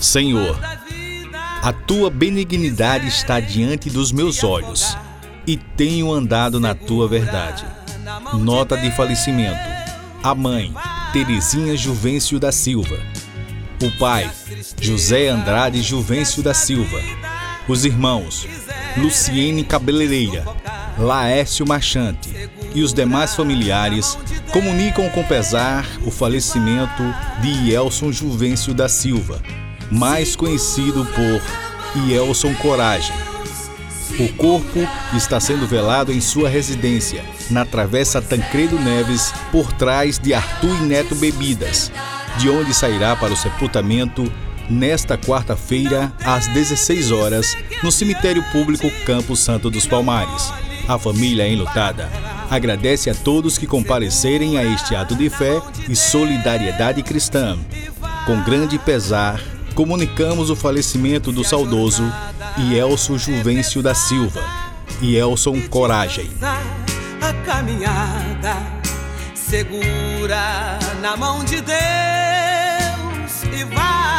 Senhor, a tua benignidade está diante dos meus olhos e tenho andado na tua verdade. Nota de falecimento: a mãe, Terezinha Juvencio da Silva. O pai, José Andrade Juvencio da Silva. Os irmãos, Luciene Cabeleireira, Laércio Marchante e os demais familiares comunicam com pesar o falecimento de Ielson Juvencio da Silva, mais conhecido por Ielson Coragem. O corpo está sendo velado em sua residência, na Travessa Tancredo Neves, por trás de Arthur e Neto Bebidas, de onde sairá para o sepultamento nesta quarta-feira, às 16 horas, no Cemitério Público Campo Santo dos Palmares. A família enlutada agradece a todos que comparecerem a este ato de fé e solidariedade cristã. Com grande pesar, comunicamos o falecimento do saudoso Ielson Juvencio da Silva e Elson Coragem. A caminhada segura na mão de Deus e vai